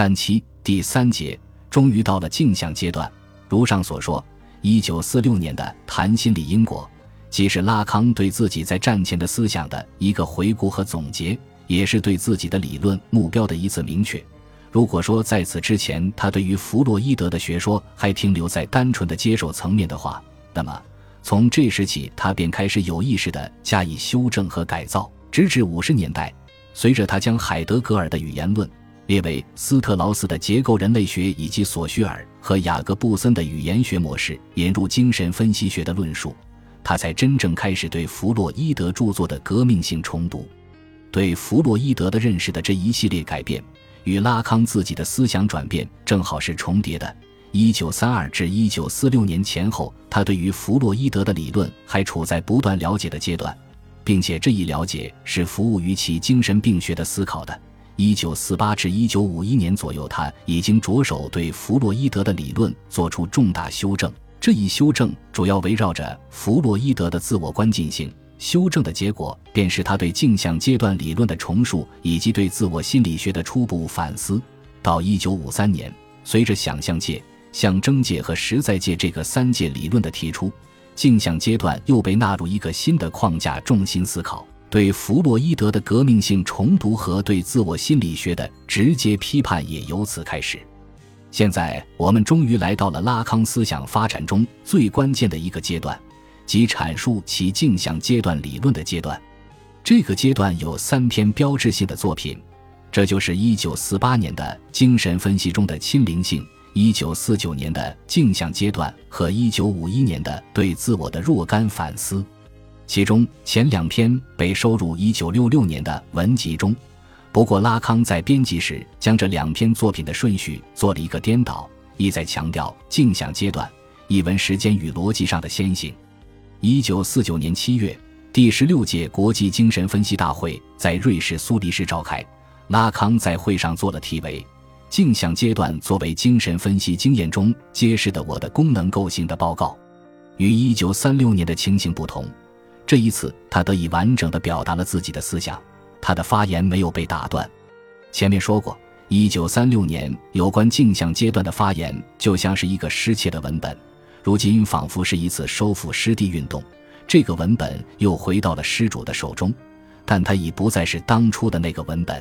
三七第三节，终于到了镜像阶段。如上所说，一九四六年的谈心理因果，既是拉康对自己在战前的思想的一个回顾和总结，也是对自己的理论目标的一次明确。如果说在此之前，他对于弗洛伊德的学说还停留在单纯的接受层面的话，那么从这时起，他便开始有意识地加以修正和改造，直至五十年代，随着他将海德格尔的语言论列为斯特劳斯的结构人类学，以及索绪尔和雅各布森的语言学模式引入精神分析学的论述，他才真正开始对弗洛伊德著作的革命性重读，对弗洛伊德的认识的这一系列改变。与拉康自己的思想转变正好是重叠的。一九三二至一九四六年前后，他对于弗洛伊德的理论还处在不断了解的阶段，并且这一了解是服务于其精神病学的思考的。一九四八至一九五一年左右，他已经着手对弗洛伊德的理论做出重大修正。这一修正主要围绕着弗洛伊德的自我观进行。修正的结果，便是他对镜像阶段理论的重述，以及对自我心理学的初步反思。到一九五三年，随着想象界、象征界和实在界这个三界理论的提出，镜像阶段又被纳入一个新的框架，重新思考。对弗洛伊德的革命性重读和对自我心理学的直接批判也由此开始。现在，我们终于来到了拉康思想发展中最关键的一个阶段。即阐述其镜像阶段理论的阶段，这个阶段有三篇标志性的作品，这就是1948年的精神分析中的亲灵性，1949年的镜像阶段和1951年的对自我的若干反思。其中前两篇被收入1966年的文集中，不过拉康在编辑时将这两篇作品的顺序做了一个颠倒，意在强调镜像阶段一文时间与逻辑上的先行。一九四九年七月，第十六届国际精神分析大会在瑞士苏黎世召开。拉康在会上做了题为“镜像阶段作为精神分析经验中揭示的我的功能构型”的报告。与一九三六年的情形不同，这一次他得以完整的表达了自己的思想，他的发言没有被打断。前面说过，一九三六年有关镜像阶段的发言就像是一个失窃的文本。如今仿佛是一次收复失地运动，这个文本又回到了失主的手中，但它已不再是当初的那个文本。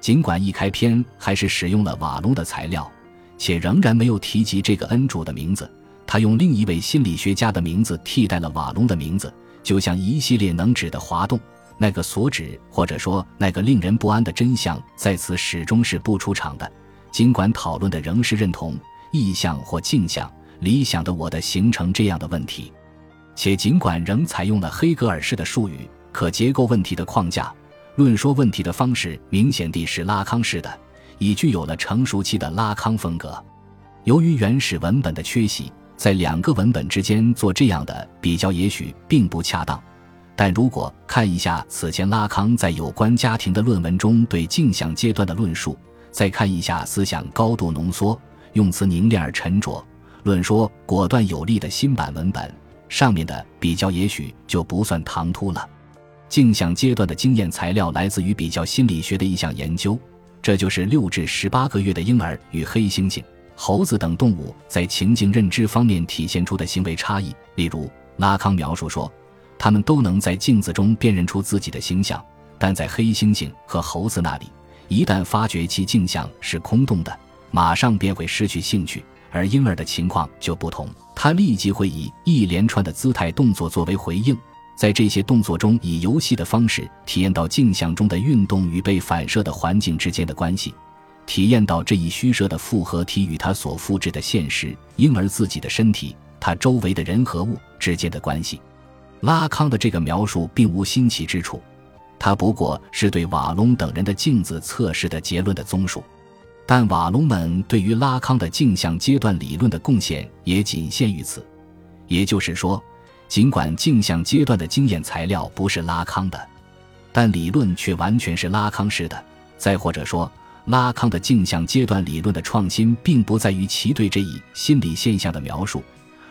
尽管一开篇还是使用了瓦隆的材料，且仍然没有提及这个恩主的名字，他用另一位心理学家的名字替代了瓦隆的名字，就像一系列能指的滑动，那个所指或者说那个令人不安的真相，在此始终是不出场的。尽管讨论的仍是认同意向或镜像。理想的我的形成这样的问题，且尽管仍采用了黑格尔式的术语，可结构问题的框架，论说问题的方式明显地是拉康式的，已具有了成熟期的拉康风格。由于原始文本的缺席，在两个文本之间做这样的比较也许并不恰当。但如果看一下此前拉康在有关家庭的论文中对镜像阶段的论述，再看一下思想高度浓缩、用词凝练而沉着。论说果断有力的新版文本，上面的比较也许就不算唐突了。镜像阶段的经验材料来自于比较心理学的一项研究，这就是六至十八个月的婴儿与黑猩猩、猴子等动物在情境认知方面体现出的行为差异。例如，拉康描述说，他们都能在镜子中辨认出自己的形象，但在黑猩猩和猴子那里，一旦发觉其镜像是空洞的，马上便会失去兴趣。而婴儿的情况就不同，他立即会以一连串的姿态动作作为回应，在这些动作中以游戏的方式体验到镜像中的运动与被反射的环境之间的关系，体验到这一虚设的复合体与他所复制的现实婴儿自己的身体、他周围的人和物之间的关系。拉康的这个描述并无新奇之处，他不过是对瓦隆等人的镜子测试的结论的综述。但瓦隆们对于拉康的镜像阶段理论的贡献也仅限于此，也就是说，尽管镜像阶段的经验材料不是拉康的，但理论却完全是拉康式的。再或者说，拉康的镜像阶段理论的创新，并不在于其对这一心理现象的描述，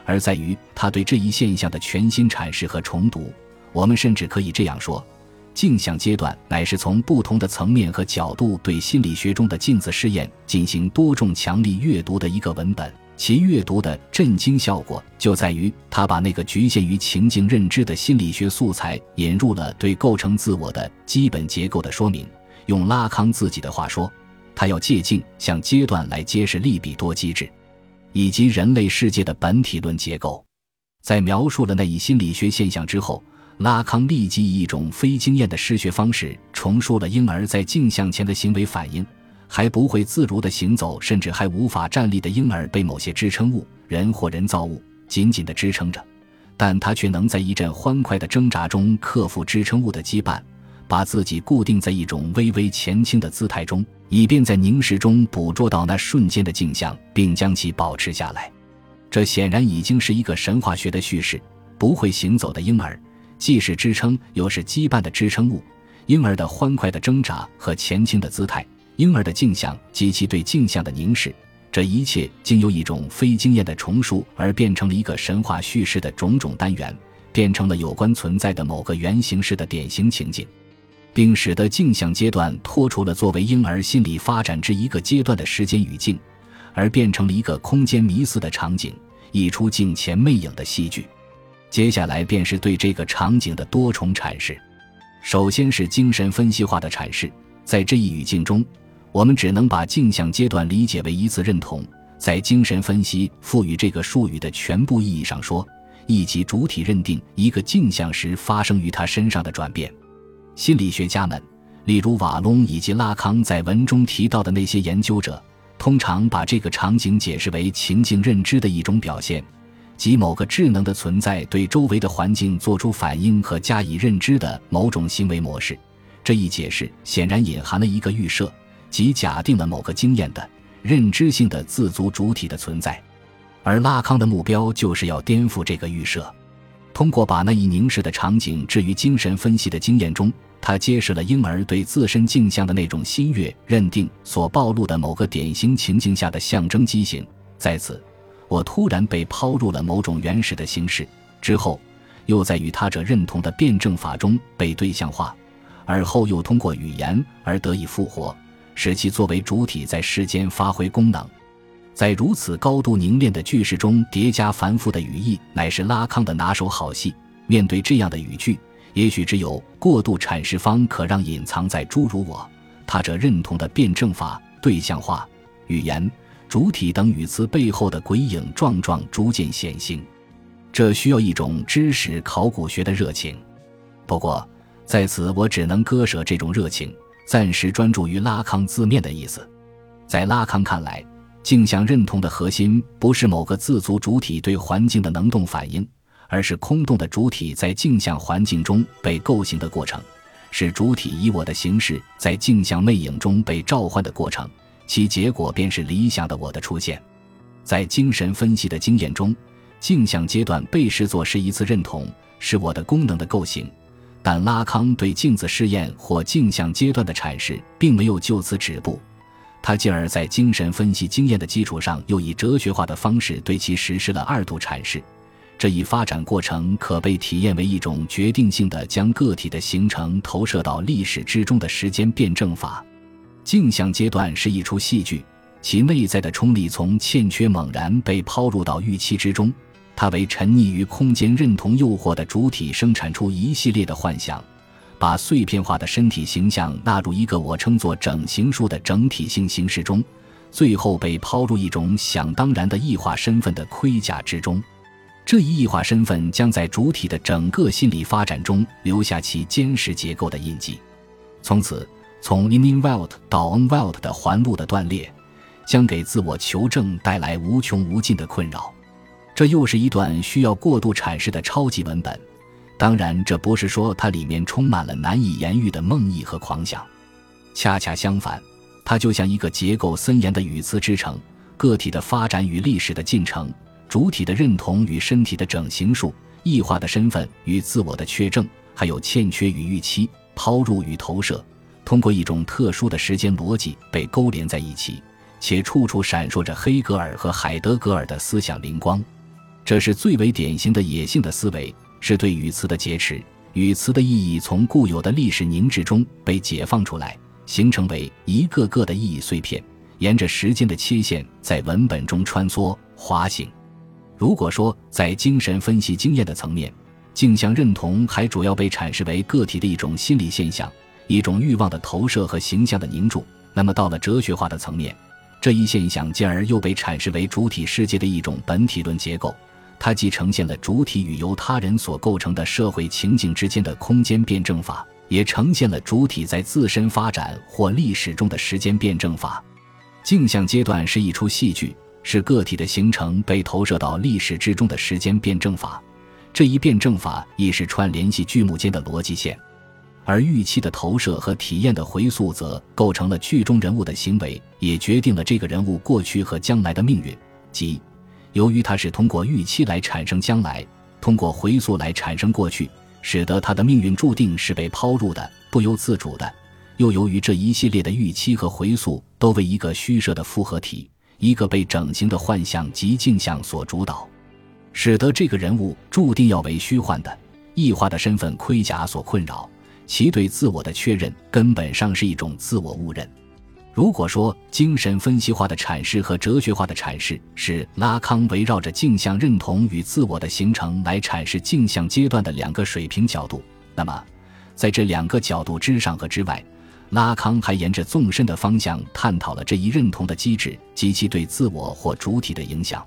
而在于他对这一现象的全新阐释和重读。我们甚至可以这样说：镜像阶段乃是从不同的层面和角度对心理学中的镜子试验进行多重强力阅读的一个文本。其阅读的震惊效果就在于，他把那个局限于情境认知的心理学素材引入了对构成自我的基本结构的说明。用拉康自己的话说，他要借镜像阶段来揭示利比多机制，以及人类世界的本体论结构。在描述了那一心理学现象之后，拉康立即以一种非经验的失学方式重述了婴儿在镜像前的行为反应。还不会自如地行走，甚至还无法站立的婴儿被某些支撑物（人或人造物）紧紧地支撑着，但他却能在一阵欢快的挣扎中克服支撑物的羁绊，把自己固定在一种微微前倾的姿态中，以便在凝视中捕捉到那瞬间的镜像，并将其保持下来。这显然已经是一个神话学的叙事。不会行走的婴儿，既是支撑又是羁绊的支撑物。婴儿的欢快的挣扎和前倾的姿态。婴儿的镜像及其对镜像的凝视，这一切经由一种非经验的重述而变成了一个神话叙事的种种单元，变成了有关存在的某个原型式的典型情景，并使得镜像阶段脱除了作为婴儿心理发展之一个阶段的时间语境，而变成了一个空间迷思的场景，一出镜前魅影的戏剧。接下来便是对这个场景的多重阐释，首先是精神分析化的阐释，在这一语境中。我们只能把镜像阶段理解为一次认同，在精神分析赋予这个术语的全部意义上说，以及主体认定一个镜像时发生于他身上的转变。心理学家们，例如瓦隆以及拉康在文中提到的那些研究者，通常把这个场景解释为情境认知的一种表现，即某个智能的存在对周围的环境做出反应和加以认知的某种行为模式。这一解释显然隐含了一个预设。即假定了某个经验的认知性的自足主体的存在，而拉康的目标就是要颠覆这个预设。通过把那一凝视的场景置于精神分析的经验中，他揭示了婴儿对自身镜像的那种新月认定所暴露的某个典型情境下的象征畸形。在此，我突然被抛入了某种原始的形式，之后又在与他者认同的辩证法中被对象化，而后又通过语言而得以复活。使其作为主体在世间发挥功能，在如此高度凝练的句式中叠加繁复的语义，乃是拉康的拿手好戏。面对这样的语句，也许只有过度阐释方可让隐藏在诸如我、他者认同的辩证法、对象化、语言、主体等语词背后的鬼影状状逐渐显形。这需要一种知识考古学的热情。不过，在此我只能割舍这种热情。暂时专注于拉康字面的意思，在拉康看来，镜像认同的核心不是某个自足主体对环境的能动反应，而是空洞的主体在镜像环境中被构形的过程，是主体以我的形式在镜像魅影中被召唤的过程，其结果便是理想的我的出现。在精神分析的经验中，镜像阶段被视作是一次认同，是我的功能的构形。但拉康对镜子试验或镜像阶段的阐释并没有就此止步，他进而，在精神分析经验的基础上，又以哲学化的方式对其实施了二度阐释。这一发展过程可被体验为一种决定性的将个体的形成投射到历史之中的时间辩证法。镜像阶段是一出戏剧，其内在的冲力从欠缺猛然被抛入到预期之中。他为沉溺于空间认同诱惑的主体生产出一系列的幻想，把碎片化的身体形象纳入一个我称作整形术的整体性形式中，最后被抛入一种想当然的异化身份的盔甲之中。这一异化身份将在主体的整个心理发展中留下其坚实结构的印记。从此，从 i n i n w e l t 到 On Welt 的环路的断裂，将给自我求证带来无穷无尽的困扰。这又是一段需要过度阐释的超级文本，当然，这不是说它里面充满了难以言喻的梦呓和狂想，恰恰相反，它就像一个结构森严的语词之城，个体的发展与历史的进程，主体的认同与身体的整形术，异化的身份与自我的确证，还有欠缺与预期、抛入与投射，通过一种特殊的时间逻辑被勾连在一起，且处处闪烁着黑格尔和海德格尔的思想灵光。这是最为典型的野性的思维，是对语词的劫持，语词的意义从固有的历史凝滞中被解放出来，形成为一个个的意义碎片，沿着时间的切线在文本中穿梭滑行。如果说在精神分析经验的层面，镜像认同还主要被阐释为个体的一种心理现象，一种欲望的投射和形象的凝铸，那么到了哲学化的层面，这一现象进而又被阐释为主体世界的一种本体论结构。它既呈现了主体与由他人所构成的社会情境之间的空间辩证法，也呈现了主体在自身发展或历史中的时间辩证法。镜像阶段是一出戏剧，是个体的形成被投射到历史之中的时间辩证法。这一辩证法亦是串联系剧目间的逻辑线，而预期的投射和体验的回溯则构成了剧中人物的行为，也决定了这个人物过去和将来的命运，即。由于它是通过预期来产生将来，通过回溯来产生过去，使得他的命运注定是被抛入的、不由自主的。又由于这一系列的预期和回溯都为一个虚设的复合体、一个被整形的幻象及镜像所主导，使得这个人物注定要为虚幻的、异化的身份盔甲所困扰。其对自我的确认根本上是一种自我误认。如果说精神分析化的阐释和哲学化的阐释是拉康围绕着镜像认同与自我的形成来阐释镜像阶段的两个水平角度，那么在这两个角度之上和之外，拉康还沿着纵深的方向探讨了这一认同的机制及其对自我或主体的影响。